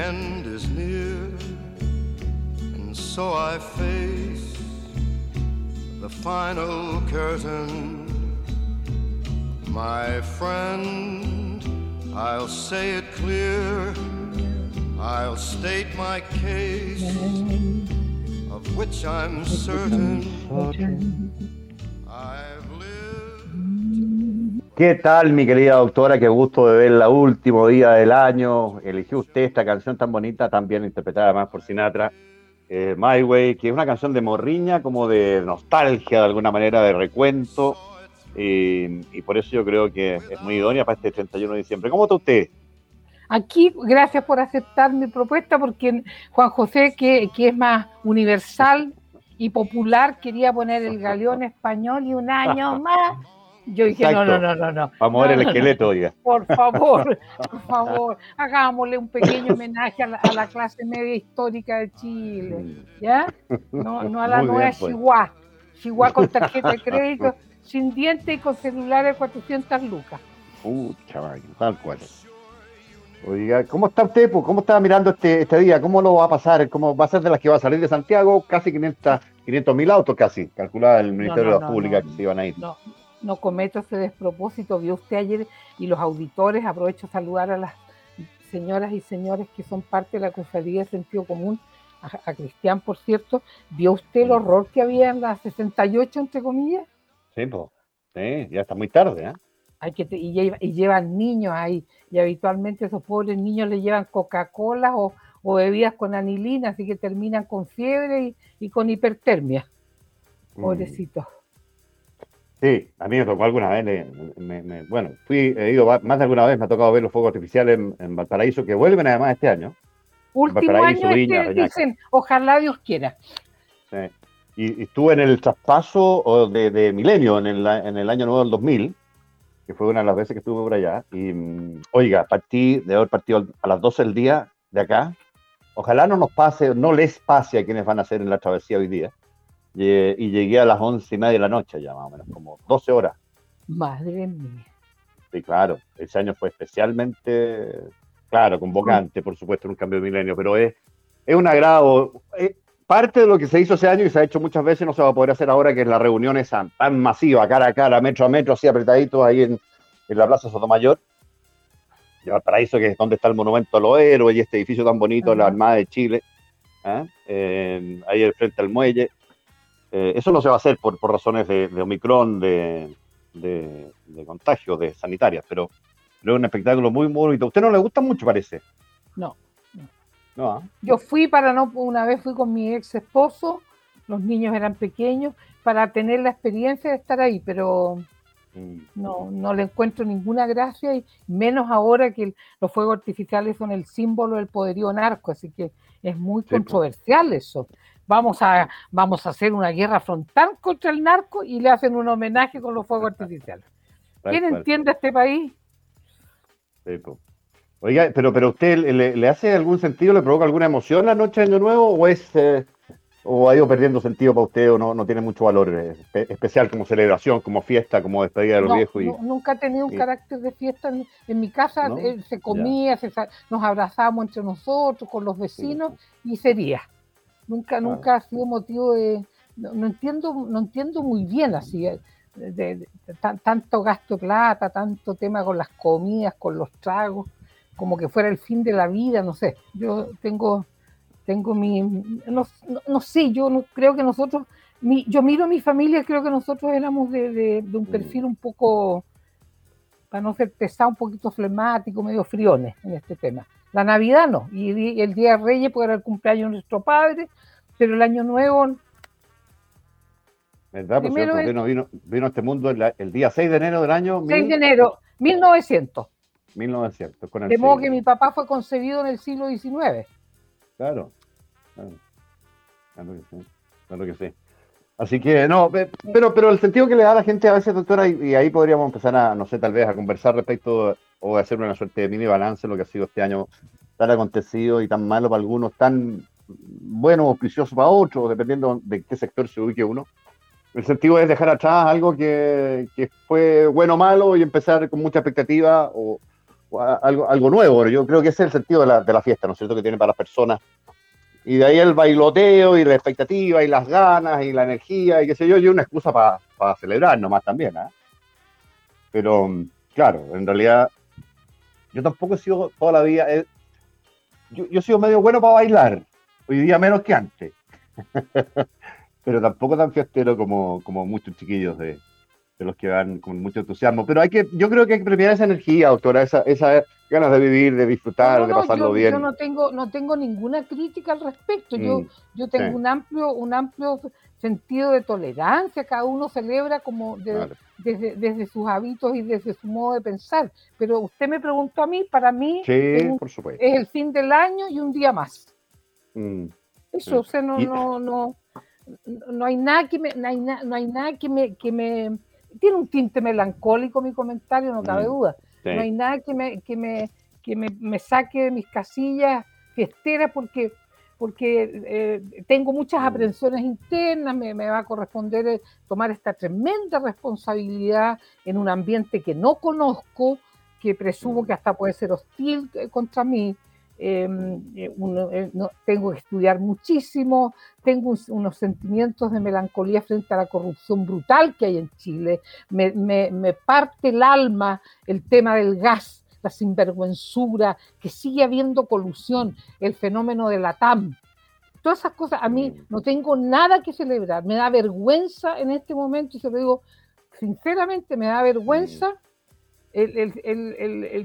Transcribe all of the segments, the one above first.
end is near, and so I face the final curtain. My friend, I'll say it clear, I'll state my case, of which I'm certain. ¿Qué tal, mi querida doctora? Qué gusto de verla último día del año. Eligió usted esta canción tan bonita, tan bien interpretada más por Sinatra, eh, My Way, que es una canción de morriña, como de nostalgia de alguna manera, de recuento. y por eso yo creo que es muy idónea para este 31 de diciembre. ¿Cómo está usted? Aquí, gracias por aceptar mi propuesta, porque Juan José, que, que es más universal y popular, quería poner el galeón español y un año más yo dije, no, no, no, no, no. Vamos a ver el esqueleto, oiga. Por favor, por favor, hagámosle un pequeño homenaje a la, clase media histórica de Chile, ¿ya? No, no a la nueva pues. Chihuahua. Chihuahua con tarjeta de crédito, sin dientes y con celulares 400 lucas. Uh, chaval, tal cual. Oiga, ¿cómo está usted? Pues? ¿Cómo está mirando este, este día? ¿Cómo lo va a pasar? ¿Cómo va a ser de las que va a salir de Santiago? Casi 500 mil autos, casi, calculaba el Ministerio de la Pública que se iban a ir. No, no cometo ese despropósito. Vio usted ayer y los auditores, aprovecho a saludar a las señoras y señores que son parte de la Cofradía de Sentido Común, a, Cristian, por cierto, ¿vio usted el horror que había en las 68, entre comillas? Sí, pues, sí, ya está muy tarde, ¿eh? Hay que y, llevan niños ahí, y habitualmente esos pobres niños le llevan Coca-Cola o, bebidas con anilina, así que terminan con fiebre y, con hipertermia. Mm. Sí, a mí me tocó alguna vez, bueno, fui, he ido más de alguna vez, me ha tocado ver los fuegos artificiales en, Valparaíso, que vuelven además este año. Último año este, dicen, ojalá Dios quiera. Sí. Y, estuve en el traspaso de, Milenio, en el, en el año nuevo del 2000, que fue una de las veces que estuve por allá, y mm, oiga, partí, de haber partido a las 12 del día de acá, ojalá no nos pase, no les pase a quienes van a hacer en la travesía hoy día, y, llegué a las once y media de la noche ya más o menos, como 12 horas. Madre mía. Sí, claro, ese año fue especialmente, claro, convocante, por supuesto, en un cambio de milenio, pero es, es un agrado. parte de lo que se hizo ese año y se ha hecho muchas veces no se va a poder hacer ahora, que es la reunión esa tan masiva, cara a cara, metro a metro, así apretaditos ahí en, en la Plaza Sotomayor. Y Paraíso, que es donde está el monumento a los héroes y este edificio tan bonito de la Armada de Chile, ¿eh? Eh, ahí al frente al muelle. Eh, eso no se va a hacer por, razones de, Omicron, de, de, contagio, de sanitarias, pero, es un espectáculo muy, muy bonito. ¿A usted no le gusta mucho, parece? No. no. ¿ah? Yo fui para no, una vez fui con mi ex esposo, los niños eran pequeños, para tener la experiencia de estar ahí, pero mm. no, no le encuentro ninguna gracia, y menos ahora que los fuegos artificiales son el símbolo del poderío narco, así que es muy controversial eso vamos a, vamos a hacer una guerra frontal contra el narco y le hacen un homenaje con los fuegos artificiales. ¿Quién entiende este país? Oiga, pero, pero usted le, hace algún sentido, le provoca alguna emoción la noche de Año Nuevo o es eh, o ha ido perdiendo sentido para usted o no, no tiene mucho valor eh, especial como celebración, como fiesta, como despedida de los viejos? Y, nunca ha tenido un carácter de fiesta en, mi casa, eh, se comía, nos abrazábamos entre nosotros, con los vecinos y sería. Nunca, nunca ha sido motivo de. No, entiendo, no entiendo muy bien así. Eh, de, tanto gasto de plata, tanto tema con las comidas, con los tragos, como que fuera el fin de la vida, no sé. Yo tengo, tengo mi, no, no, sé, yo no, creo que nosotros, mi, yo miro a mi familia, creo que nosotros éramos de, un perfil un poco, para no ser pesado, un poquito flemático, medio friones en este tema. La Navidad no, y el Día de Reyes puede era el cumpleaños de nuestro padre, pero el Año Nuevo ¿Verdad? Pues cierto, vino, vino, vino, a este mundo el, día 6 de enero del año. 6 de enero, 1900. 1900. Con el de modo que mi papá fue concebido en el siglo XIX. Claro, claro. Claro que sí. Claro que sí. Así que no, pero, pero el sentido que le da a la gente a veces, doctora, y, ahí podríamos empezar a, no sé, tal vez a conversar respecto o a hacer una suerte de mini balance en lo que ha sido este año tan acontecido y tan malo para algunos, tan bueno o auspicioso para otros, dependiendo de qué sector se ubique uno. El sentido es dejar atrás algo que, fue bueno o malo y empezar con mucha expectativa o, algo, algo nuevo. Yo creo que ese es el sentido de la, de la fiesta, ¿no es cierto?, que tiene para las personas. Y de ahí el bailoteo y la expectativa y las ganas y la energía y qué sé yo, y una excusa para celebrar nomás también. ¿eh? Pero, claro, en realidad, yo tampoco he sido toda la vida. Eh, yo, yo he sido medio bueno para bailar, hoy día menos que antes. pero tampoco tan fiestero como, como muchos chiquillos de, de, los que van con mucho entusiasmo. Pero hay que, yo creo que hay que premiar esa energía, doctora, esa, esa ganas de vivir, de disfrutar, de pasarlo bien. Yo no tengo, no tengo ninguna crítica al respecto. Yo, mm, yo tengo un amplio, un amplio sentido de tolerancia, cada uno celebra como desde, desde, sus hábitos y desde su modo de pensar. Pero usted me preguntó a mí, para mí es, el fin del año y un día más. Mm, Eso, o sea, no, no, no, no hay nada que me, no hay, no hay nada que me, que me, tiene un tinte melancólico mi comentario, no cabe mm, duda. No hay nada que me, que me, que me, me saque de mis casillas fiesteras porque, porque eh, tengo muchas mm. aprensiones internas, me, me, va a corresponder eh, tomar esta tremenda responsabilidad en un ambiente que no conozco, que presumo mm. que hasta puede ser hostil eh, contra mí. Em, eh, eh, tengo que estudiar muchísimo, tengo unos sentimientos de melancolía frente a la corrupción brutal que hay en Chile, me, me, parte el alma el tema del gas, la sinvergüenzura, que sigue habiendo colusión, el fenómeno de la TAM. Todas esas cosas, a mí mm. no tengo nada que celebrar, me da vergüenza en este momento, y se lo digo sinceramente, me da vergüenza mm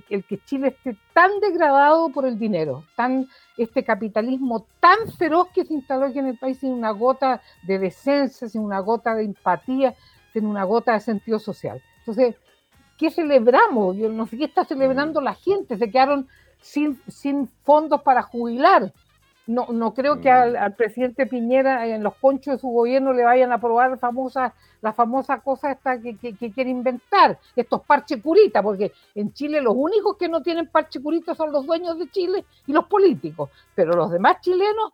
el, que Chile esté tan degradado por el dinero, tan este capitalismo tan feroz que se instaló aquí en el país sin una gota de decencia, sin una gota de empatía, sin una gota de sentido social. Entonces, ¿qué celebramos? Yo no sé qué está celebrando la gente, se quedaron sin, sin fondos para jubilar. No, no creo que mm. al, presidente Piñera en los conchos de su gobierno le vayan a aprobar la famosa, la famosa cosa esta que, quiere inventar, estos parche curitas, porque en Chile los únicos que no tienen parche curita son los dueños de Chile y los políticos, pero los demás chilenos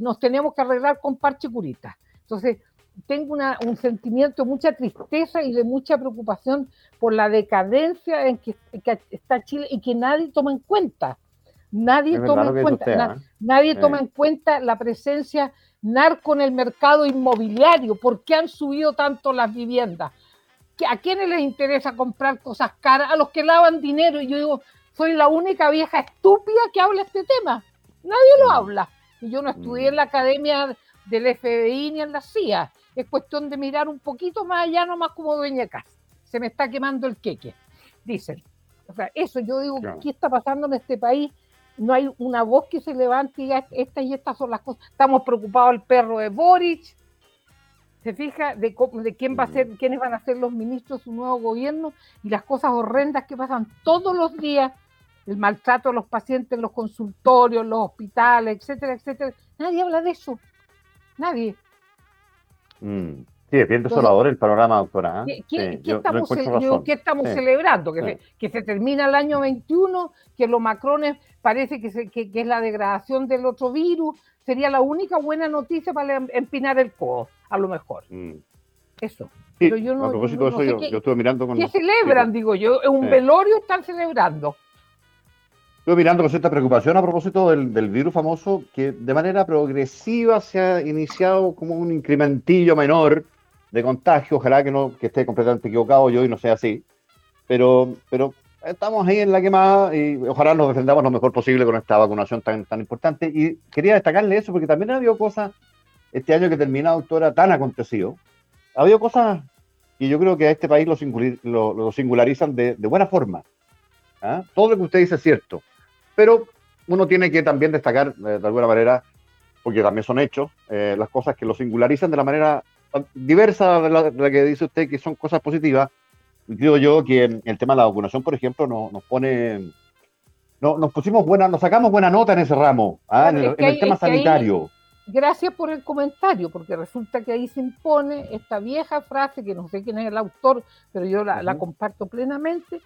nos tenemos que arreglar con parche curita. Entonces, tengo una, un sentimiento de mucha tristeza y de mucha preocupación por la decadencia en que está Chile y que nadie toma en cuenta Nadie, toma en, cuenta, ¿eh? nadie toma en cuenta la presencia narco en el mercado inmobiliario. ¿Por qué han subido tanto las viviendas? ¿A quiénes les interesa comprar cosas caras? A los que lavan dinero. Y yo digo, soy la única vieja estúpida que habla este tema. Nadie lo mm. habla. Y yo no estudié mm. en la academia del FBI ni en la CIA. Es cuestión de mirar un poquito más allá, nomás como dueña de casa. Se me está quemando el queque, dicen. O sea, eso yo digo, ¿qué está pasando en este país? No hay una voz que se levante y diga estas y estas son las cosas. Estamos preocupados el perro de Boric, se fija de, de quién va a ser, quiénes van a ser los ministros de su nuevo gobierno y las cosas horrendas que pasan todos los días, el maltrato a los pacientes en los consultorios, los hospitales, etcétera, etcétera. Nadie habla de eso. Nadie. Mm. Sí, es bien desolador el panorama, doctora. ¿Qué, estamos, celebrando? Que, se, termina el año 21, que los macrones parece que, que, es la degradación del otro virus. Sería la única buena noticia para em, empinar el codo, a lo mejor. Mm. Eso. Pero yo no, a propósito de eso, yo, yo, estuve mirando con... ¿Qué celebran, digo yo? ¿En un velorio están celebrando? Estuve mirando con cierta preocupación a propósito del, del, virus famoso, que de manera progresiva se ha iniciado como un incrementillo menor de contagio, ojalá que no que esté completamente equivocado yo y no sea así, pero, pero estamos ahí en la quemada y ojalá nos defendamos lo mejor posible con esta vacunación tan, tan importante. Y quería destacarle eso porque también ha habido cosas, este año que termina, doctora, tan acontecido, ha habido cosas y yo creo que a este país lo, lo, singularizan de, buena forma. ¿ah? Todo lo que usted dice es cierto, pero uno tiene que también destacar eh, de alguna manera, porque también son hechos, eh, las cosas que lo singularizan de la manera diversa de la, que dice usted, que son cosas positivas. Creo yo que el tema de la vacunación, por ejemplo, nos pone no, nos pusimos buena, nos sacamos buena nota en ese ramo, ¿ah? en, el, tema sanitario gracias por el comentario, porque resulta que ahí se impone esta vieja frase, que no sé quién es el autor, pero yo la, comparto plenamente,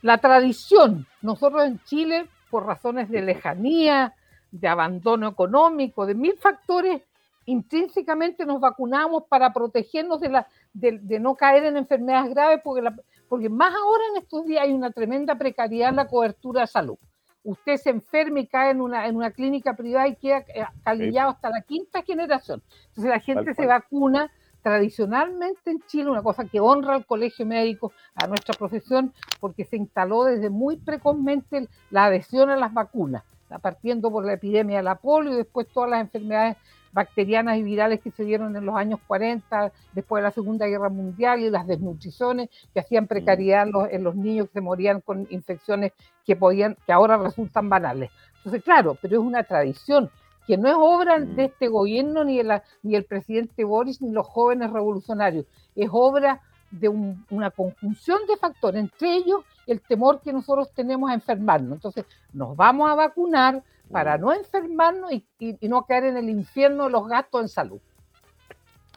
la tradición. Nosotros en Chile, por razones de lejanía, de abandono económico, de mil factores, intrínsecamente nos vacunamos para protegernos de, la, de, no caer en enfermedades graves, porque, porque más ahora en estos días hay una tremenda precariedad en la cobertura de salud. Usted se enferma y cae en una, en una clínica privada y queda eh, calillado hasta la quinta generación. Entonces la gente se vacuna tradicionalmente en Chile, una cosa que honra al colegio médico, a nuestra profesión, porque se instaló desde muy precozmente la adhesión a las vacunas, partiendo por la epidemia de la polio y después todas las enfermedades bacterianas y virales que se dieron en los años 40, después de la Segunda Guerra Mundial y las desnutriciones que hacían precariedad en los, niños que se morían con infecciones que, podían, que ahora resultan banales. Entonces, claro, pero es una tradición que no es obra de mm. este gobierno, ni, la, ni el presidente Boris, ni los jóvenes revolucionarios, es obra de una conjunción de factores, entre ellos el temor que nosotros tenemos a enfermarnos. Entonces, nos vamos a vacunar, para no enfermarnos y, no caer en el infierno de los gastos en salud.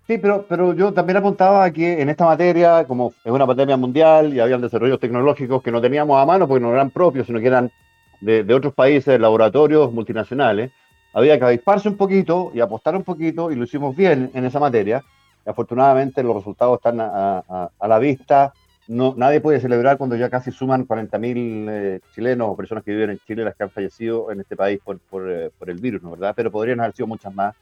Sí, pero, pero yo también apuntaba que en esta materia, como es una pandemia mundial y habían desarrollos tecnológicos que no teníamos a mano porque no eran propios, sino que eran de, otros países, laboratorios multinacionales, había que avisparse un poquito y apostar un poquito y lo hicimos bien en esa materia. afortunadamente los resultados están a la vista no, nadie puede celebrar cuando ya casi suman 40.000 eh, chilenos o personas que viven en Chile las que han fallecido en este país por, por, eh, por, el virus, ¿no verdad? Pero podrían haber sido muchas más.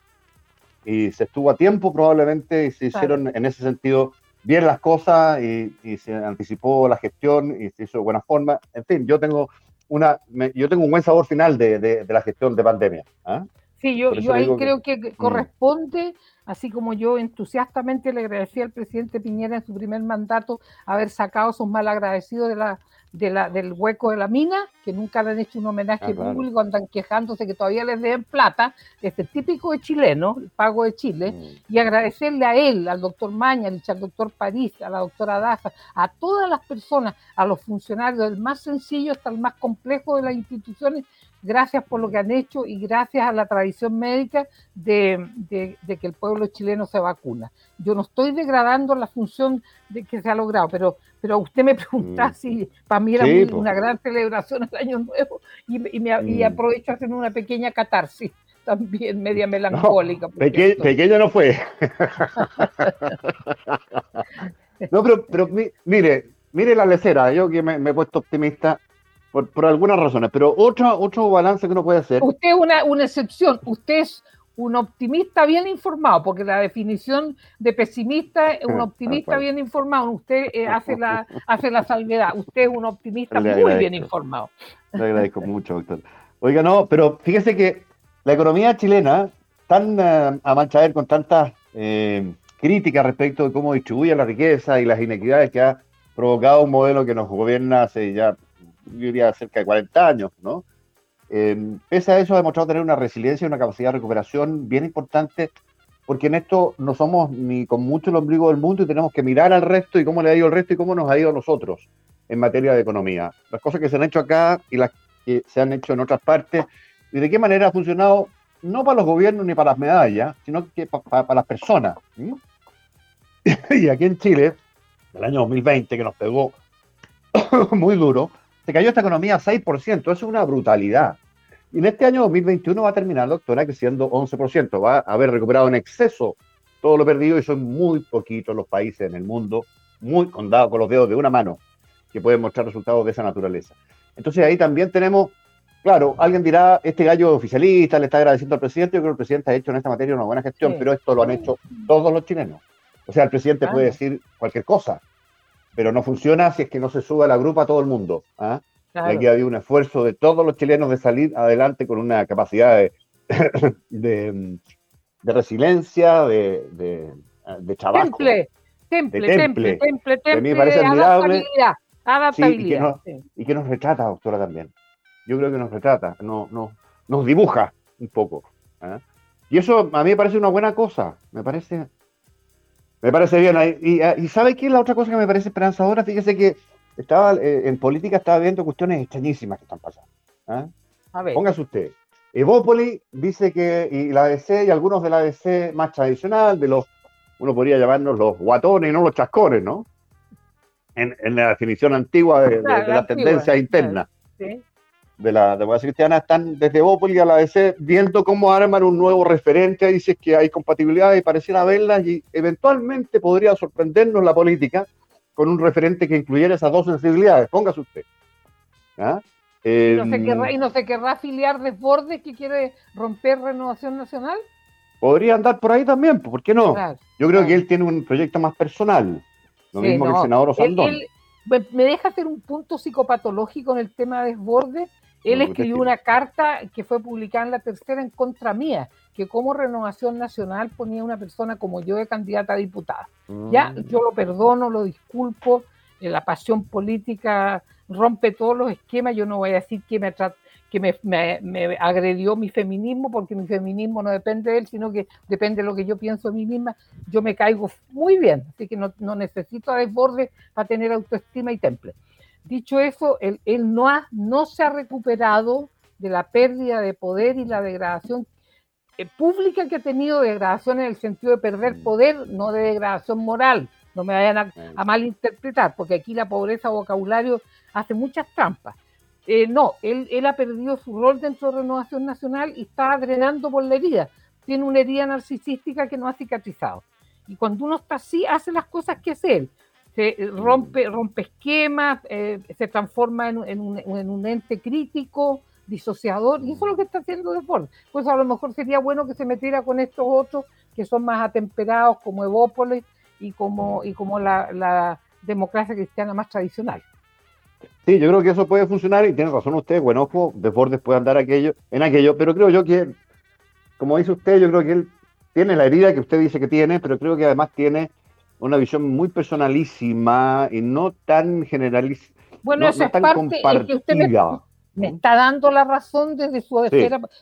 Y se estuvo a tiempo probablemente y se hicieron en ese sentido bien las cosas y, se anticipó la gestión y se hizo de buena forma. En fin, yo tengo una yo tengo un buen sabor final de, de, la gestión de pandemia. ¿ah? Sí, yo, yo ahí creo que, mm. corresponde así como yo entusiastamente le agradecí al presidente Piñera en su primer mandato haber sacado a sus malagradecidos de la, de la, del hueco de la mina, que nunca le han hecho un homenaje ah, público, andan quejándose que todavía les den plata, este típico de chileno, el pago de Chile, mm. y agradecerle a él, al doctor Mañalich, al doctor París, a la doctora Daza, a todas las personas, a los funcionarios, del más sencillo hasta el más complejo de las instituciones, gracias por lo que han hecho y gracias a la tradición médica de, que el pueblo chileno se vacuna. Yo no estoy degradando la función de que se ha logrado, pero, pero usted me pregunta mm. si para mí era una gran celebración el Año Nuevo y, me, mm. aprovecho a hacer una pequeña catarsis también media melancólica. pequeña no fue. no, pero, pero mire, mire la lecera, yo que me he puesto optimista, por, algunas razones, pero otro, otro balance que uno puede hacer. Usted es una, una excepción, usted es un optimista bien informado, porque la definición de pesimista es un optimista bien informado. Usted eh, hace, la, hace la salvedad. Usted es un optimista muy bien informado. Le agradezco mucho, doctor. Oiga, no, pero fíjese que la economía chilena, tan uh, a manchaer con tantas eh, críticas respecto de cómo distribuye la riqueza y las inequidades que ha provocado un modelo que nos gobierna hace ya yo diría cerca de 40 años, ¿no? Eh, pese a eso ha demostrado tener una resiliencia y una capacidad de recuperación bien importante, porque en esto no somos ni con mucho el ombligo del mundo y tenemos que mirar al resto y cómo le ha ido al resto y cómo nos ha ido a nosotros en materia de economía. Las cosas que se han hecho acá y las que se han hecho en otras partes y de qué manera ha funcionado, no para los gobiernos ni para las medallas, sino que para, las personas. y aquí en Chile, el año 2020, que nos pegó muy duro, se cayó esta economía 6%, eso es una brutalidad. Y en este año 2021 va a terminar, doctora, creciendo 11%, va a haber recuperado en exceso todo lo perdido y son muy poquitos los países en el mundo, muy contados con los dedos de una mano, que pueden mostrar resultados de esa naturaleza. Entonces ahí también tenemos, claro, alguien dirá, este gallo oficialista le está agradeciendo al presidente, yo creo que el presidente ha hecho en esta materia una buena gestión, pero esto lo han hecho todos los chilenos. O sea, el presidente puede decir cualquier cosa, pero no funciona si es que no se sube a la grupa todo el mundo. ¿ah? Y aquí había un esfuerzo de todos los chilenos de salir adelante con una capacidad de, de, resiliencia, de, de, de trabajo. Temple, temple, temple, temple, temple, me parece admirable. Adaptabilidad. y, que nos, retrata, doctora, también. Yo creo que nos retrata, no, no, nos dibuja un poco. ¿ah? Y eso a mí me parece una buena cosa. Me parece, me parece bien. Y, y, ¿sabe qué es la otra cosa que me parece esperanzadora? Fíjese que estaba eh, en política estaba viendo cuestiones extrañísimas que están pasando. ¿ah? Póngase usted. Evópoli dice que, y la ADC y algunos de la ADC más tradicional, de los, uno podría llamarnos los guatones y no los chascones, ¿no? En, la definición antigua de, la tendencia interna de la democracia cristiana, están desde Evópoli a la ADC viendo cómo arman un nuevo referente, dice que hay compatibilidad y pareciera verlas y eventualmente podría sorprendernos la política con un referente que incluyera esas dos sensibilidades. Póngase usted. ¿Ah? ¿Y, no se em, querrá, ¿Y no se querrá afiliar Desbordes que quiere romper Renovación Nacional? Podría andar por ahí también, ¿por qué no? Yo creo que él tiene un proyecto más personal, lo mismo que el senador Osandón. me deja hacer un punto psicopatológico en el tema de Desbordes. Él escribió una carta que fue publicada en la tercera en contra mía, que como Renovación Nacional ponía una persona como yo de candidata a diputada. Ya, mm. yo lo perdono, lo disculpo, eh, la pasión política rompe todos los esquemas, yo no voy a decir que me que me, agredió mi feminismo, porque mi feminismo no depende de él, sino que depende de lo que yo pienso de mí misma. Yo me caigo muy bien, así que no, necesito a desborde para tener autoestima y temple. Dicho eso, él, no, ha, no se ha recuperado de la pérdida de poder y la degradación eh, pública que ha tenido, degradación en el sentido de perder poder, no de degradación moral. No me vayan a, malinterpretar, porque aquí la pobreza vocabulario hace muchas trampas. Eh, no, él, él, ha perdido su rol dentro de Renovación Nacional y está drenando por la herida. Tiene una herida narcisística que no ha cicatrizado. Y cuando uno está así, hace las cosas que hace él. Se mm. rompe, rompe esquemas, eh, se transforma en, en, un, en, un, ente crítico, disociador, y eso es lo que está haciendo Desbordes. Pues a lo mejor sería bueno que se metiera con estos otros que son más atemperados, como Evópolis y como, y como la, democracia cristiana más tradicional. Sí, yo creo que eso puede funcionar y tiene razón usted, bueno, ojo, Desbordes puede andar aquello, en aquello, pero creo yo que, como dice usted, yo creo que él tiene la herida que usted dice que tiene, pero creo que además tiene una visión muy personalísima y no tan generalista. Bueno, eso es parte, que usted me está dando la razón desde su,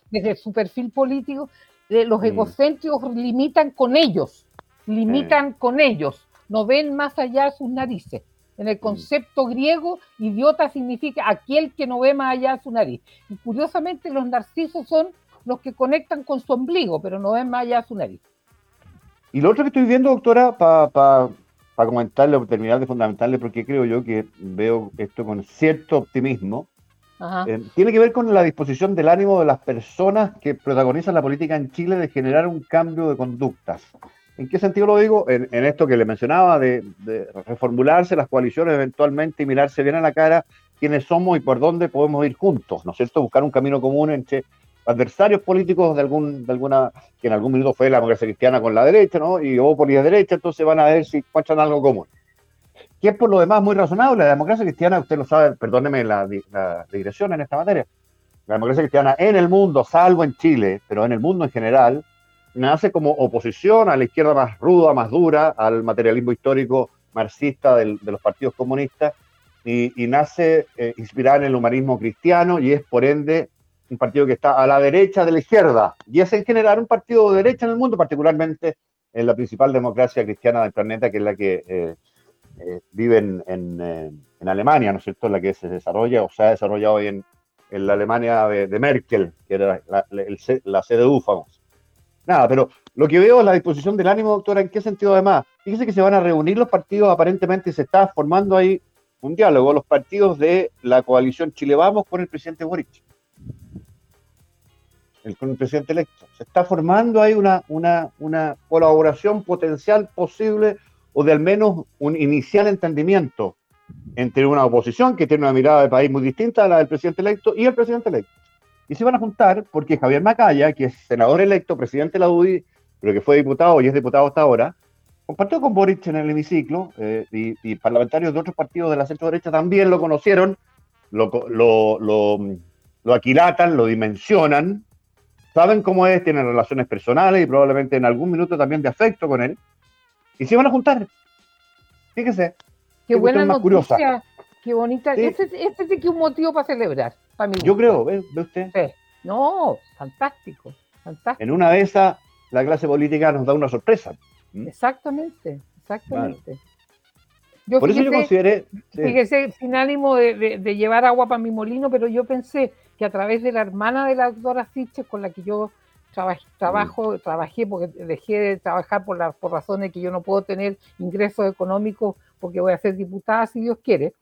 desde su perfil político. De los mm. egocéntricos limitan con ellos, limitan con ellos, no ven más allá de sus narices. En el mm. concepto griego, idiota significa aquel que no ve más allá de su nariz. Y curiosamente, los narcisos son los que conectan con su ombligo, pero no ven más allá de su nariz. Y lo otro que estoy viendo, doctora, para pa, pa comentarle o terminar de fundamentarle, porque creo yo que veo esto con cierto optimismo, eh, tiene que ver con la disposición del ánimo de las personas que protagonizan la política en Chile de generar un cambio de conductas. ¿En qué sentido lo digo? En, esto que le mencionaba, de, reformularse las coaliciones eventualmente y mirarse bien a la cara quiénes somos y por dónde podemos ir juntos, ¿no es cierto? Buscar un camino común entre adversarios políticos de algún de alguna que en algún minuto fue la democracia cristiana con la derecha, ¿no? Y o por la derecha, entonces van a ver si encuentran algo común que es por lo demás muy razonable. La democracia cristiana, usted lo sabe, perdóneme la, digresión en esta materia, la democracia cristiana en el mundo, salvo en Chile, pero en el mundo en general, nace como oposición a la izquierda más ruda, más dura, al materialismo histórico marxista de los partidos comunistas, y, nace eh, inspirada en el humanismo cristiano y es por ende un partido que está a la derecha de la izquierda, y es en general un partido de derecha en el mundo, particularmente en la principal democracia cristiana del planeta, que es la que eh, eh, viven en, eh, en, Alemania, ¿no es cierto?, la que se desarrolla o se ha desarrollado hoy en, la Alemania de, Merkel, que era la, la, CDU famosa. Nada, pero lo que veo es la disposición del ánimo, doctora, ¿en qué sentido además? Fíjese que se van a reunir los partidos, aparentemente se está formando ahí un diálogo, los partidos de la coalición Chile Vamos con el presidente Boric. El, con el presidente electo. Se está formando ahí una, una, colaboración potencial posible o de al menos un inicial entendimiento entre una oposición que tiene una mirada de país muy distinta a la del presidente electo y el presidente electo. Y se van a juntar porque Javier Macaya, que es senador electo, presidente de la UDI, pero que fue diputado y es diputado hasta ahora, compartió con Boric en el hemiciclo eh, y, parlamentarios de otros partidos de la centro derecha también lo conocieron, lo, lo, lo, aquilatan, lo dimensionan, saben cómo es, tienen relaciones personales y probablemente en algún minuto también de afecto con él, y se van a juntar. Fíjese. Qué, buena noticia, qué bonita. Este, este sí que es un motivo para celebrar. Para Yo creo, ¿ve, usted? Sí. No, fantástico, fantástico. En una de esas, la clase política nos da una sorpresa. ¿Mm? Exactamente, exactamente. Por eso yo consideré. Fíjese, sin ánimo de, llevar agua para mi molino, pero yo pensé que a través de la hermana de la doctora Siches, con la que yo trabajé, trabajo, mm. trabajé porque dejé de trabajar por, las por razones que yo no puedo tener ingresos económicos porque voy a ser diputada si Dios quiere.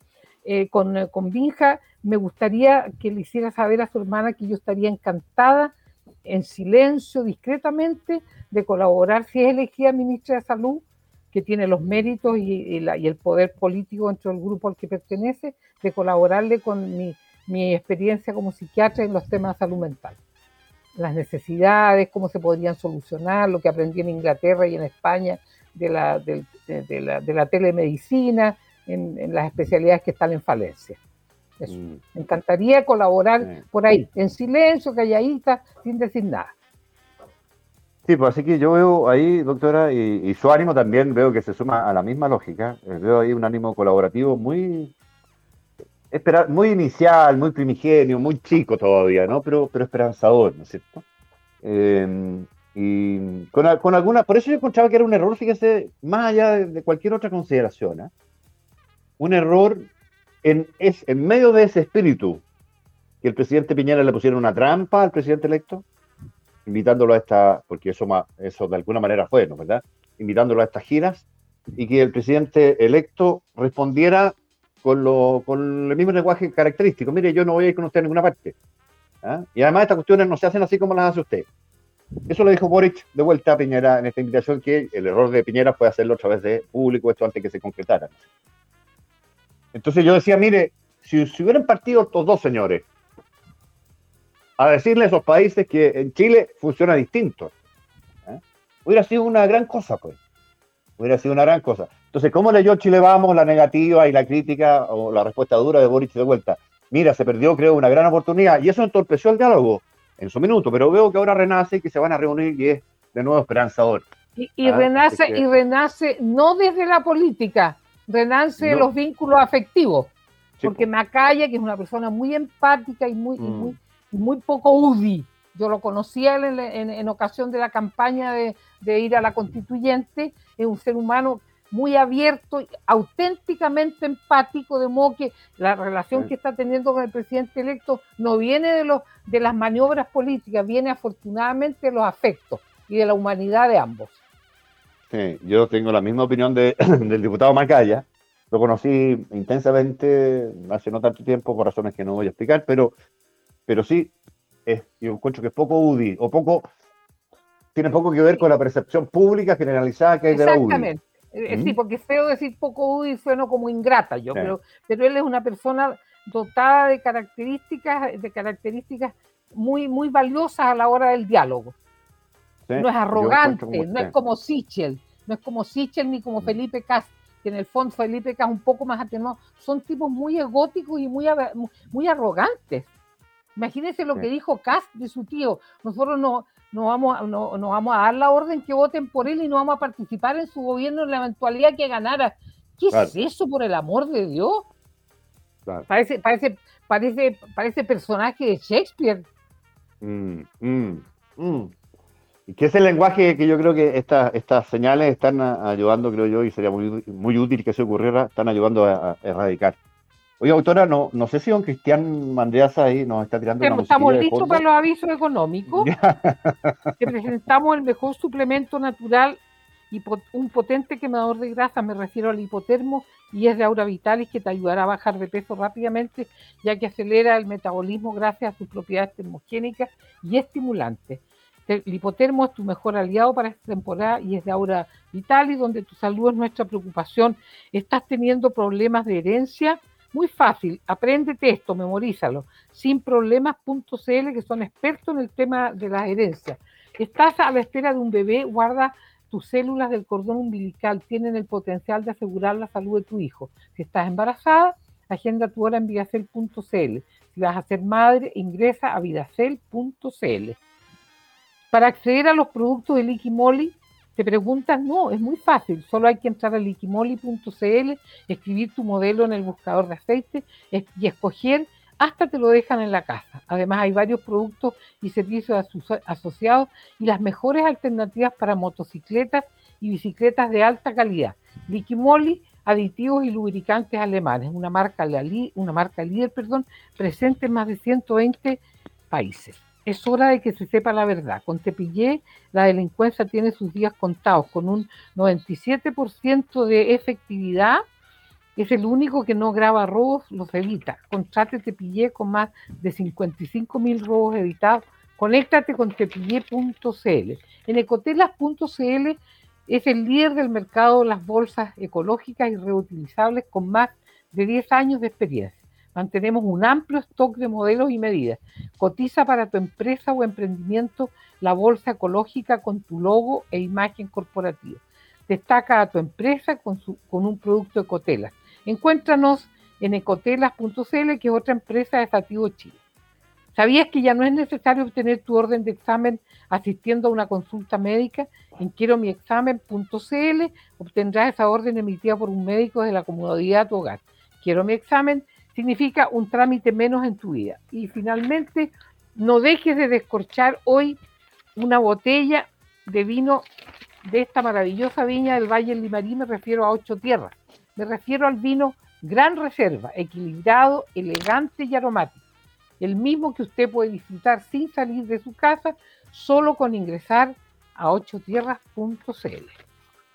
Eh, con, con Vinja, me gustaría que le hiciera saber a su hermana que yo estaría encantada en silencio, discretamente, de colaborar si es elegida ministra de Salud, que tiene los méritos y, el poder político dentro del grupo al que pertenece, de colaborarle con mi, experiencia como psiquiatra en los temas de salud mental. Las necesidades, cómo se podrían solucionar, lo que aprendí en Inglaterra y en España de la, de, la, telemedicina, en, las especialidades que están en falencia. Mm. Me encantaría colaborar por ahí, en silencio, calladita, sin decir nada. Sí, pues así que yo veo ahí, doctora, y, su ánimo también veo que se suma a la misma lógica. Eh, veo ahí un ánimo colaborativo muy, muy inicial, muy primigenio, muy chico todavía, ¿no? Pero, pero esperanzador, ¿no es cierto? Em, y con, con, alguna, por eso yo encontraba que era un error, fíjese, más allá de, cualquier otra consideración, ¿eh? un error en, es, en medio de ese espíritu que el presidente Piñera le pusiera una trampa al presidente electo, invitándolo a esta, porque eso, eso de alguna manera fue, ¿no? ¿verdad? Invitándolo a estas giras y que el presidente electo respondiera con, lo, con el mismo lenguaje característico. Mire, yo no voy a ir con usted a ninguna parte. ¿ah? Y además estas cuestiones no se hacen así como las hace usted. Eso lo dijo Boric de vuelta a Piñera en esta invitación, que el error de Piñera fue hacerlo otra vez de público, esto antes que se concretara. Entonces yo decía, mire, si, hubieran partido estos dos señores, a decirle a esos países que en Chile funciona distinto. ¿eh? Hubiera sido una gran cosa, pues. Hubiera sido una gran cosa. Entonces, ¿cómo leyó Chile Vamos la negativa y la crítica o la respuesta dura de Boric de vuelta? Mira, se perdió, creo, una gran oportunidad y eso entorpeció el diálogo en su minuto, pero veo que ahora renace y que se van a reunir y es de nuevo esperanzador. Y, ¿Ah? renace, y renace no desde la política, renace de los vínculos afectivos. porque Macaya, que es una persona muy empática y muy, mm. muy muy poco UDI. Yo lo conocía en, en, ocasión de la campaña de, ir a la constituyente, es un ser humano muy abierto, auténticamente empático, de modo que la relación que está teniendo con el presidente electo no viene de, los, de las maniobras políticas, viene afortunadamente de los afectos y de la humanidad de ambos. Sí, yo tengo la misma opinión de, del diputado Macaya. Lo conocí intensamente hace no tanto tiempo, por razones que no voy a explicar, pero pero sí, es, yo encuentro que es poco UDI, o poco, tiene poco que ver con la percepción pública generalizada que hay de la UDI. Exactamente. Eh, sí, ¿Mm? porque es feo decir poco UDI suena como ingrata yo, pero, pero él es una persona dotada de características, de características muy, muy valiosas a la hora del diálogo. no es arrogante, no es como Sichel, no es como Sichel ni como mm. Felipe Castro que en el fondo Felipe Castro un poco más atenuado, son tipos muy egóticos y muy, muy arrogantes. Imagínense lo que dijo Cast de su tío. Nosotros no, no, vamos, no, vamos a dar la orden que voten por él y no vamos a participar en su gobierno en la eventualidad que ganara. ¿Qué es eso, por el amor de Dios? Parece, parece, parece, parece personaje de Shakespeare. Mm, mm, mm. Y que es el lenguaje que yo creo que estas estas señales están ayudando, creo yo, y sería muy, muy útil que se ocurriera, están ayudando a erradicar. Oye, autora, no, no sé si don Cristian Mandreasa ahí nos está tirando una Estamos listos para los avisos económicos. que presentamos el mejor suplemento natural y un potente quemador de grasa, me refiero al hipotermo, y es de Aura Vitalis que te ayudará a bajar de peso rápidamente, ya que acelera el metabolismo gracias a sus propiedades termogénicas y estimulantes. El hipotermo es tu mejor aliado para esta temporada y es de Aura Vitalis, donde tu salud es nuestra preocupación. ¿Estás teniendo problemas de herencia? Muy fácil, apréndete esto, memorízalo. Sin problemas.cl, que son expertos en el tema de las herencias. Estás a la espera de un bebé, guarda tus células del cordón umbilical tienen el potencial de asegurar la salud de tu hijo. Si estás embarazada, agenda tu hora en vidacel.cl. Si vas a ser madre, ingresa a vidacel.cl. Para acceder a los productos de Liquimoli, te preguntas, no, es muy fácil, solo hay que entrar a liquimoli.cl, escribir tu modelo en el buscador de aceite y escoger, hasta te lo dejan en la casa. Además hay varios productos y servicios asociados y las mejores alternativas para motocicletas y bicicletas de alta calidad. Liquimoli, aditivos y lubricantes alemanes, una marca, una marca líder perdón, presente en más de 120 países es hora de que se sepa la verdad. Con Tepillé, la delincuencia tiene sus días contados, con un 97% de efectividad. Es el único que no graba robos, los evita. Contrate Tepillé con más de 55 mil robos evitados. Conéctate con tepillé.cl. En ecotelas.cl es el líder del mercado de las bolsas ecológicas y reutilizables con más de 10 años de experiencia. Mantenemos un amplio stock de modelos y medidas. Cotiza para tu empresa o emprendimiento la bolsa ecológica con tu logo e imagen corporativa. Destaca a tu empresa con, con un producto Ecotelas. Encuéntranos en ecotelas.cl, que es otra empresa de Estativo Chile. ¿Sabías que ya no es necesario obtener tu orden de examen asistiendo a una consulta médica? En quiero mi examen.cl obtendrás esa orden emitida por un médico de la comodidad de tu hogar. Quiero mi examen significa un trámite menos en tu vida. Y finalmente, no dejes de descorchar hoy una botella de vino de esta maravillosa viña del Valle del Limarí, me refiero a ocho tierras. Me refiero al vino Gran Reserva, equilibrado, elegante y aromático. El mismo que usted puede disfrutar sin salir de su casa, solo con ingresar a ochotierras.cl.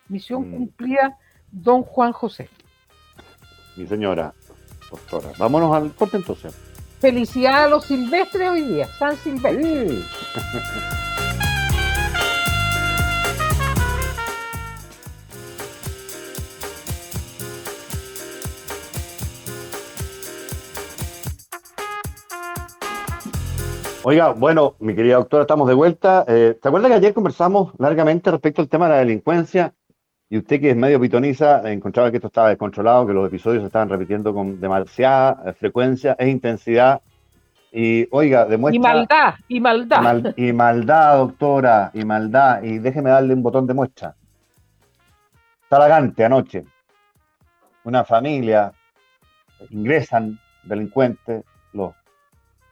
Misión mm. cumplida, don Juan José. Mi señora, doctora. Vámonos al corte entonces. Felicidades a los silvestres hoy día, San Silvestre. Oiga, bueno, mi querida doctora, estamos de vuelta. Eh, ¿Te acuerdas que ayer conversamos largamente respecto al tema de la delincuencia? Y usted que es medio pitoniza, encontraba que esto estaba descontrolado, que los episodios se estaban repitiendo con demasiada eh, frecuencia e intensidad. Y oiga, demuestra... Y maldad, y maldad. y maldad, doctora, y maldad. Y déjeme darle un botón de muestra. Talagante, anoche. Una familia, ingresan delincuentes, los,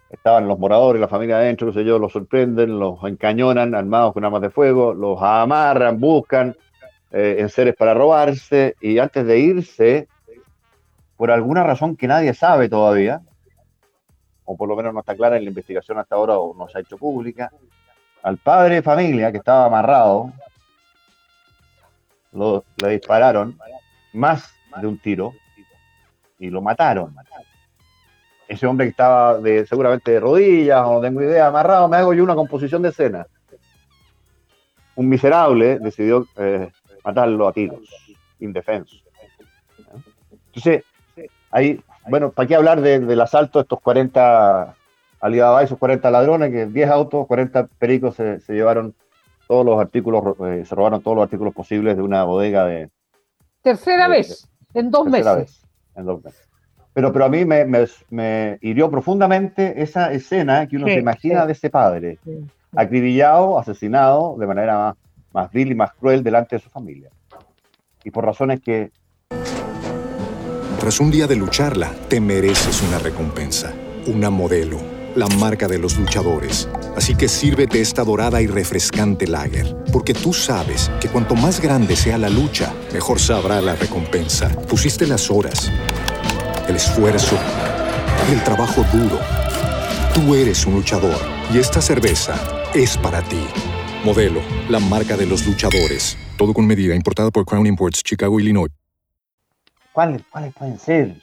estaban los moradores, la familia adentro, qué sé yo, los sorprenden, los encañonan armados con armas de fuego, los amarran, buscan, eh, en seres para robarse y antes de irse, por alguna razón que nadie sabe todavía, o por lo menos no está clara en la investigación hasta ahora o no se ha hecho pública, al padre de familia que estaba amarrado, lo, le dispararon más de un tiro y lo mataron. Ese hombre que estaba seguramente de rodillas o no tengo idea, amarrado, me hago yo una composición de escena. Un miserable decidió eh, matarlo a tiros, indefenso. Entonces, ahí, bueno, ¿para qué hablar del asalto de estos 40 Alibaba, esos 40 ladrones, que 10 autos, 40 pericos se, llevaron todos los artículos, eh, se robaron todos los artículos posibles de una bodega de... Tercera vez, en dos tercera meses. Vez, en dos meses. Pero, pero a mí me, hirió profundamente esa escena que uno se imagina de ese padre, acribillado, asesinado de manera más más vil y más cruel delante de su familia. Y por razones que... Tras un día de lucharla, te mereces una recompensa, una modelo, la marca de los luchadores. Así que sírvete esta dorada y refrescante lager, porque tú sabes que cuanto más grande sea la lucha, mejor sabrá la recompensa. Pusiste las horas, el esfuerzo, el trabajo duro. Tú eres un luchador y esta cerveza es para ti. Modelo, la marca de los luchadores. Todo con medida, importada por Crown Imports, Chicago, Illinois. ¿Cuáles, pueden ser?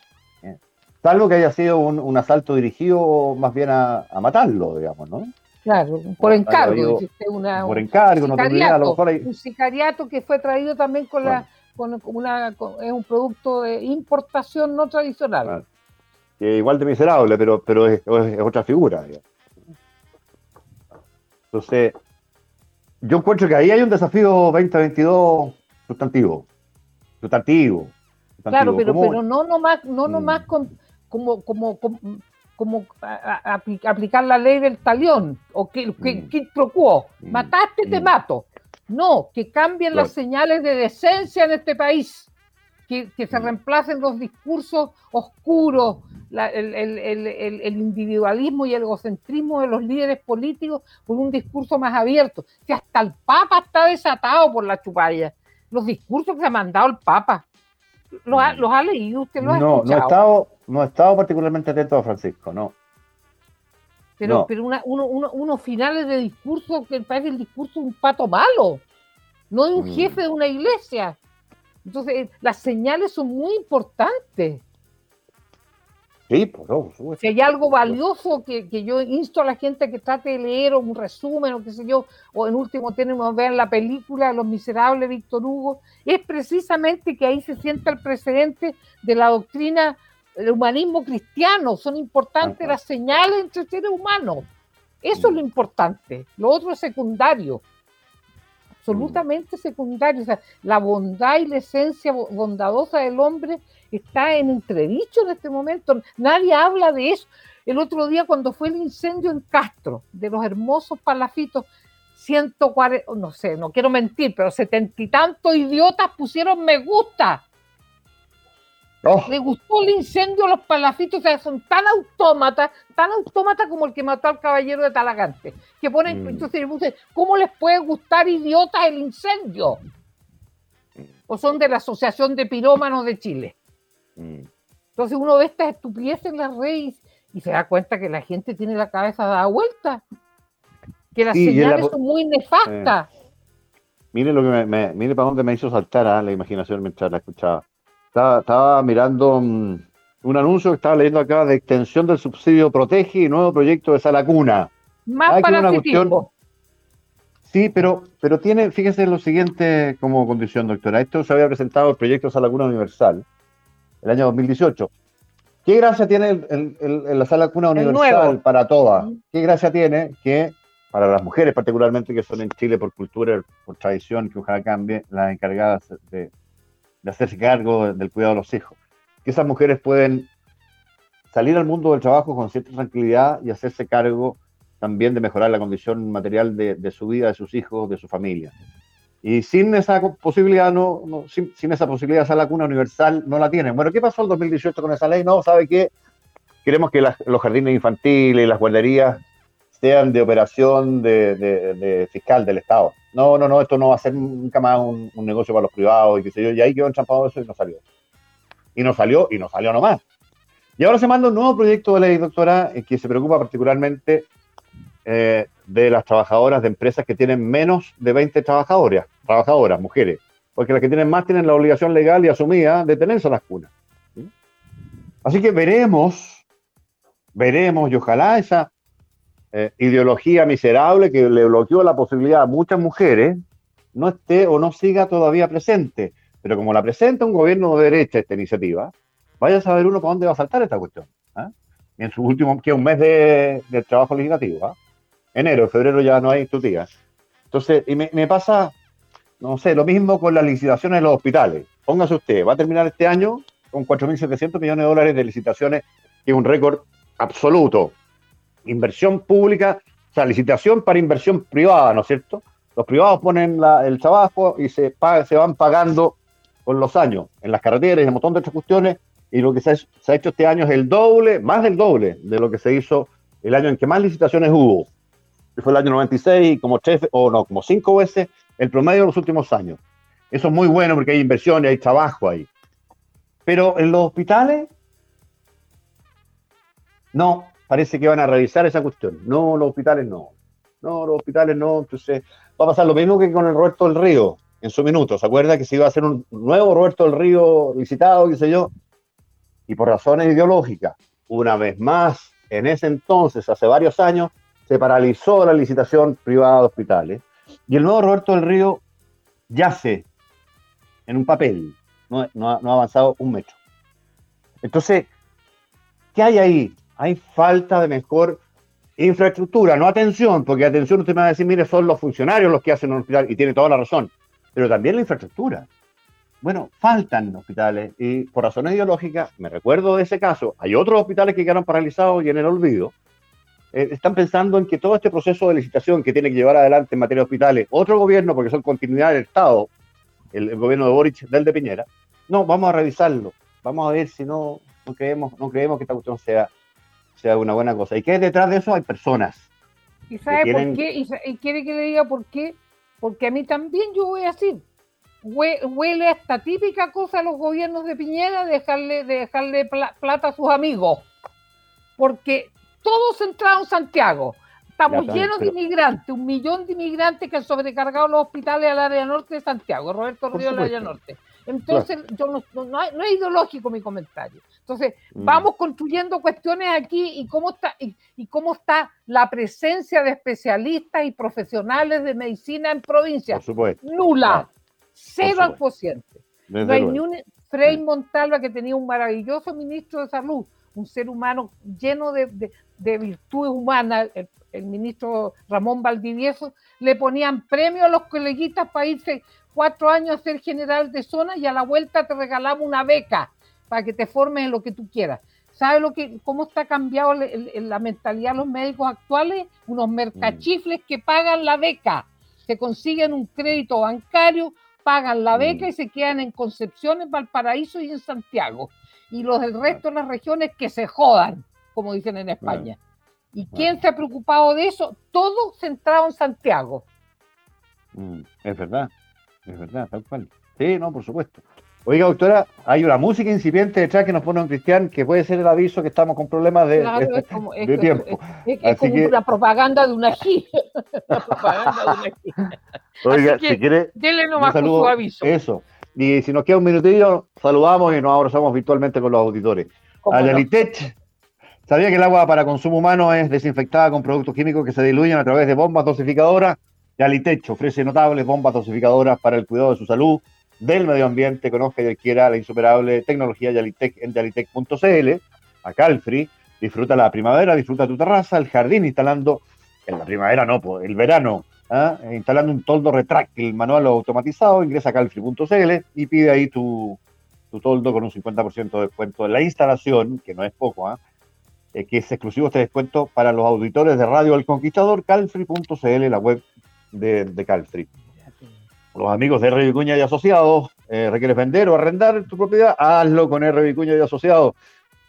Salvo que haya sido un, asalto dirigido más bien a, matarlo, digamos, ¿no? Claro, por encargo. por encargo, no tengo idea, a lo mejor Un sicariato que fue traído también con la con una es un producto de importación no tradicional. igual de miserable, pero, pero es, es otra figura. Digamos. Entonces, yo encuentro que ahí hay un desafío 2022 sustantivo. Sustantivo. Claro, pero, pero no nomás, no mm. nomás con, como, como, como, aplicar la ley del talión o que, que, mm. Mataste, te mm. mato. No, que cambien las señales de decencia en este país. Que, que, se reemplacen los discursos oscuros, el, el, el, individualismo y el egocentrismo de los líderes políticos por un discurso más abierto. Que hasta el Papa está desatado por la chupalla. Los discursos que se ha mandado el Papa. ¿Los ha, mm. leído? ¿Usted los ha no, No, he estado, no he estado particularmente atento a Francisco, no. Pero, pero una, uno, uno, unos finales de discurso que parece el discurso de un pato malo, no de un mm. jefe de una iglesia. Entonces, las señales son muy importantes. Sí, por Si hay algo valioso que, yo insto a la gente que trate de leer o un resumen o qué sé yo, o en último término vean la película Los Miserables Víctor Hugo, es precisamente que ahí se sienta el precedente de la doctrina del humanismo cristiano. Son importantes las señales entre seres humanos. Eso es lo importante. Lo otro es secundario absolutamente secundario. O sea, la bondad y la esencia bondadosa del hombre está en entredicho en este momento. Nadie habla de eso. El otro día, cuando fue el incendio en Castro, de los hermosos palafitos, 140, no sé, no quiero mentir, pero setenta y tantos idiotas pusieron me gusta Oh. Le gustó el incendio a los palafitos, o sea, son tan autómatas, tan autómatas como el que mató al caballero de Talagante. Que ponen, mm. entonces, ¿cómo les puede gustar idiotas el incendio? O son de la Asociación de Pirómanos de Chile. Mm. Entonces uno ve estas estupideces en las redes y se da cuenta que la gente tiene la cabeza dada vuelta. Que las señales son muy nefastas. Eh. Mire lo que me, mire para dónde me hizo saltar ¿ah? la imaginación mientras la escuchaba. Estaba, mirando un, anuncio que estaba leyendo acá de extensión del subsidio Protege y nuevo proyecto de Sala Cuna. Más para una cuestión, Sí, pero, pero tiene, fíjese lo siguiente como condición, doctora. Esto se había presentado el proyecto Sala Cuna Universal el año 2018. ¿Qué gracia tiene el, la Sala Cuna Universal para todas? ¿Qué gracia tiene que para las mujeres particularmente que son en Chile por cultura, por tradición, que ojalá cambie, las encargadas de, de hacerse cargo del cuidado de los hijos. Que esas mujeres pueden salir al mundo del trabajo con cierta tranquilidad y hacerse cargo también de mejorar la condición material de, su vida, de sus hijos, de su familia. Y sin esa posibilidad, no, sin, esa posibilidad, esa lacuna universal no la tienen. Bueno, ¿qué pasó el 2018 con esa ley? No, ¿sabe qué? Queremos que los jardines infantiles y las guarderías sean de operación de, fiscal del Estado. No, no, no, esto no va a ser nunca más un, negocio para los privados y qué sé yo. Y ahí quedó enchampado eso y no salió. Y no salió, y no salió nomás. Y ahora se manda un nuevo proyecto de ley, doctora, que se preocupa particularmente eh, de las trabajadoras de empresas que tienen menos de 20 trabajadoras, trabajadoras, mujeres. Porque las que tienen más tienen la obligación legal y asumida de tenerse a las cunas. Así que veremos, veremos, y ojalá esa eh, ideología miserable que le bloqueó la posibilidad a muchas mujeres no esté o no siga todavía presente. Pero como la presenta un gobierno de derecha esta iniciativa, vaya a saber uno para dónde va a saltar esta cuestión. ¿ah? En su último, que un mes de, trabajo legislativo. ¿ah? Enero, febrero ya no hay días. Entonces, y me, pasa, no sé, lo mismo con las licitaciones en los hospitales. Póngase usted, va a terminar este año con 4.700 millones de dólares de licitaciones, que es un récord absoluto inversión pública, o sea, licitación para inversión privada, ¿no es cierto? Los privados ponen el trabajo y se, se van pagando con los años en las carreteras y un montón de otras cuestiones. Y lo que se ha, hecho este año es el doble, más del doble de lo que se hizo el año en que más licitaciones hubo. Fue el año 96, como tres, o no, como cinco veces el promedio de los últimos años. Eso es muy bueno porque hay inversión y hay trabajo ahí. Pero en los hospitales, no, parece que van a revisar esa cuestión. No, los hospitales no. No, los hospitales no. Entonces va a pasar lo mismo que con el Roberto del Río en su minuto. ¿Se acuerda que se iba a hacer un nuevo Roberto del Río licitado, qué sé yo? Y por razones ideológicas, una vez más, en ese entonces, hace varios años, se paralizó la licitación privada de hospitales. Y el nuevo Roberto del Río yace en un papel, no, ha avanzado un metro. Entonces, ¿qué hay ahí? hay falta de mejor Infraestructura, no atención, porque atención usted me va a decir, mire, son los funcionarios los que hacen un hospital, y tiene toda la razón, pero también la infraestructura. Bueno, faltan hospitales y por razones ideológicas, me recuerdo de ese caso, hay otros hospitales que quedaron paralizados y en el olvido. Eh, están pensando en que todo este proceso de licitación que tiene que llevar adelante en materia de hospitales, otro gobierno, porque son continuidad del Estado, el, gobierno de Boric, del de Piñera, no, vamos a revisarlo, vamos a ver si no, no creemos, no creemos que esta cuestión sea, sea una buena cosa. Y que detrás de eso hay personas. ¿Y sabe por qué? ¿Y, quiere que le diga por qué? Porque a mí también yo voy a decir, huele a esta típica cosa a los gobiernos de Piñera, dejarle, dejarle plata a sus amigos. Porque todos entraron en Santiago. Estamos llenos de inmigrantes, un millón de inmigrantes que han sobrecargado los hospitales al área norte de Santiago, Roberto Río del área norte. Entonces, yo no, no, es ideológico mi comentario. Entonces, mm. vamos construyendo cuestiones aquí y cómo está y, cómo está la presencia de especialistas y profesionales de medicina en provincia. Nula. Cero al cociente. no hay ni un Frei Montalva que tenía un maravilloso ministro de salud, un ser humano lleno de, virtudes humanas, el, ministro Ramón Valdivieso, le ponían premio a los coleguitas para irse cuatro años a ser general de zona y a la vuelta te regalamos una beca para que te formes en lo que tú quieras. ¿Sabe lo que, cómo está cambiado la mentalidad de los médicos actuales? Unos mercachifles que pagan la beca, que consiguen un crédito bancario pagan la beca y se quedan en Concepción, en Valparaíso y en Santiago. Y los del resto de las regiones que se jodan, como dicen en España. ¿Y quién se ha preocupado de eso? Todo centrado en Santiago. Mm, es verdad, es verdad, tal cual. Sí, no, por supuesto. Oiga, doctora, hay una música incipiente detrás que nos pone un cristian que puede ser el aviso que estamos con problemas de, tiempo. Es, como una propaganda de una G. Oiga, si quiere, dele nomás su aviso. Eso. Y si nos queda un minutillo, saludamos y nos abrazamos virtualmente con los auditores. A Yalitech, ¿sabía que el agua para consumo humano es desinfectada con productos químicos que se diluyen a través de bombas dosificadoras? Yalitech ofrece notables bombas dosificadoras para el cuidado de su salud del medio ambiente, conozca y adquiera la insuperable tecnología Yalitec en yalitec.cl, a Calfree, disfruta la primavera, disfruta tu terraza, el jardín instalando, en la primavera no, el verano, ¿ah? instalando un toldo retráctil manual o automatizado, ingresa a calfree.cl y pide ahí tu, tu toldo con un 50% de descuento en la instalación, que no es poco, ¿ah? Eh, que es exclusivo este descuento para los auditores de Radio El Conquistador, calfree.cl, la web de, de Calfree los amigos de R. Vicuña y Asociados, eh, requieres vender o arrendar tu propiedad, hazlo con R. Vicuña y Asociados.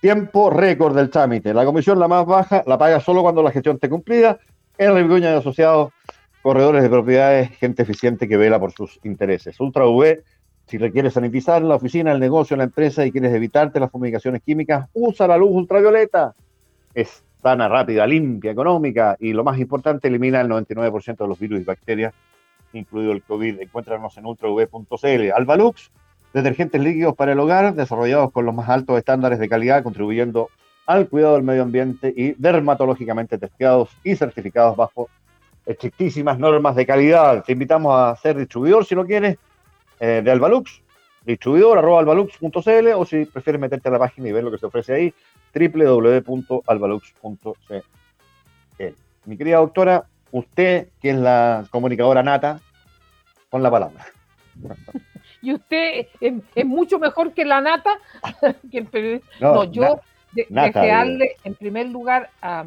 Tiempo récord del trámite. La comisión, la más baja, la paga solo cuando la gestión esté cumplida. R. Vicuña y Asociados, corredores de propiedades, gente eficiente que vela por sus intereses. Ultra V, si requieres sanitizar la oficina, el negocio, la empresa y quieres evitarte las fumigaciones químicas, usa la luz ultravioleta. Es sana, rápida, limpia, económica y lo más importante, elimina el 99% de los virus y bacterias incluido el COVID. Encuéntranos en ultrav.cl. Albalux, detergentes líquidos para el hogar, desarrollados con los más altos estándares de calidad, contribuyendo al cuidado del medio ambiente y dermatológicamente testeados y certificados bajo estrictísimas normas de calidad. Te invitamos a ser distribuidor si lo quieres eh, de Albalux, distribuidor arroba albalux.cl o si prefieres meterte a la página y ver lo que se ofrece ahí, www.albalux.cl. Mi querida doctora, usted, que es la comunicadora nata, con la palabra. ¿Y usted es, mucho mejor que la nata? No, yo desearle en primer lugar a,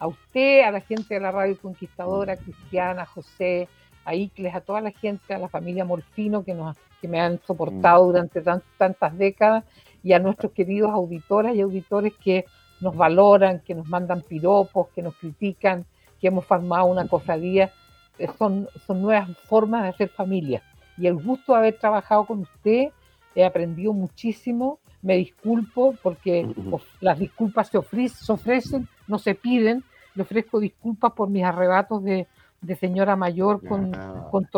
usted, a la gente de la Radio Conquistadora, Cristiana, José, a Icles, a toda la gente, a la familia Morfino que, nos, que me han soportado mm. durante tantas décadas y a nuestros queridos auditoras y auditores que nos valoran, que nos mandan piropos, que nos critican, que hemos formado una cofradía, eh, son, son nuevas formas de hacer familia. Y el gusto de haber trabajado con usted, he aprendido muchísimo, me disculpo porque las disculpas se, ofrecen, no se piden, le ofrezco disculpas por mis arrebatos de, señora mayor con, con,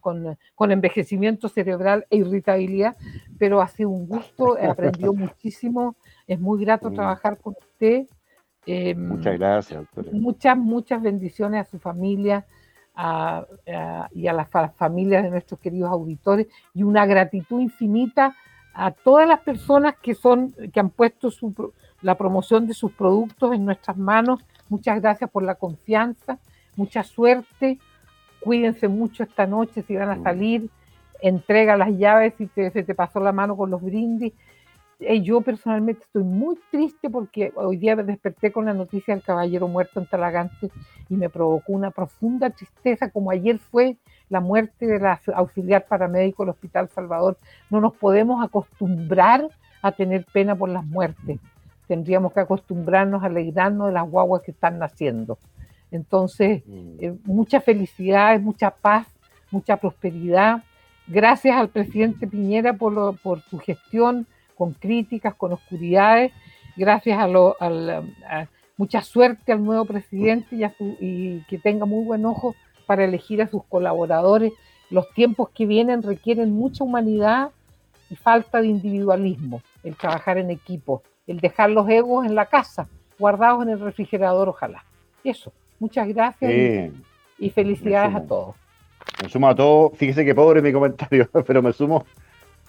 con, con, envejecimiento cerebral e irritabilidad, pero ha sido un gusto, he aprendido muchísimo, es muy grato trabajar con usted Em, muchas gracias, Muchas, muchas bendiciones a su familia y a las familias de nuestros queridos auditores y una gratitud infinita a todas las personas que son que han puesto la promoción de sus productos en nuestras manos. Muchas gracias por la confianza, mucha suerte. Cuídense mucho esta noche si van a salir. Entrega las llaves si se te pasó la mano con los brindis. Eh, yo personalmente estoy muy triste porque hoy día me desperté con la noticia del caballero muerto en Talagante y me provocó una profunda tristeza, como ayer fue la muerte de la auxiliar paramédico del Hospital Salvador. No nos podemos acostumbrar a tener pena por las muertes. Tendríamos que acostumbrarnos a alegrarnos de las guaguas que están naciendo. Entonces, mm. eh, mucha felicidad, mucha paz, mucha prosperidad. Gracias al presidente Piñera por, por su gestión, con críticas, con oscuridades. Gracias a, lo, a, mucha suerte al nuevo presidente y, y que tenga muy buen ojo para elegir a sus colaboradores. Los tiempos que vienen requieren mucha humanidad y falta de individualismo, el trabajar en equipo, el dejar los egos en la casa, guardados en el refrigerador, ojalá. Eso, muchas gracias y, felicidades a todos. Me sumo a todos, fíjese que pobre mi comentario, pero me sumo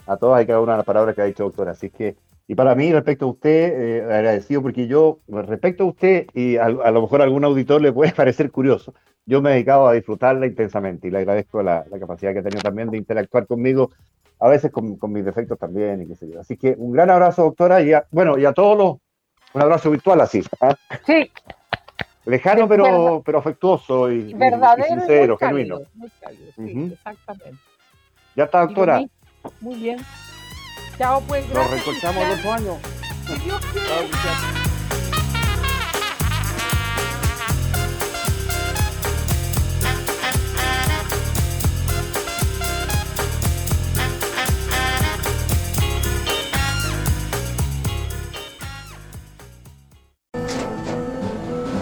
a todas y cada una de las palabras que ha dicho doctora. Así que, y para mí, respecto a usted, eh, agradecido porque yo, respecto a usted, y a, lo mejor a algún auditor le puede parecer curioso, yo me he dedicado a disfrutarla intensamente y le agradezco la, capacidad que ha tenido también de interactuar conmigo, a veces con, mis defectos también y qué sé yo. Así que un gran abrazo, doctora, y bueno, y a todos los, un abrazo virtual así. ¿ah? Sí. Lejano, pero, pero afectuoso y, Verdadero sincero, genuino. sí, exactamente. Ya está, doctora. Muy bien. Chao, pues. Nos recortamos dos años.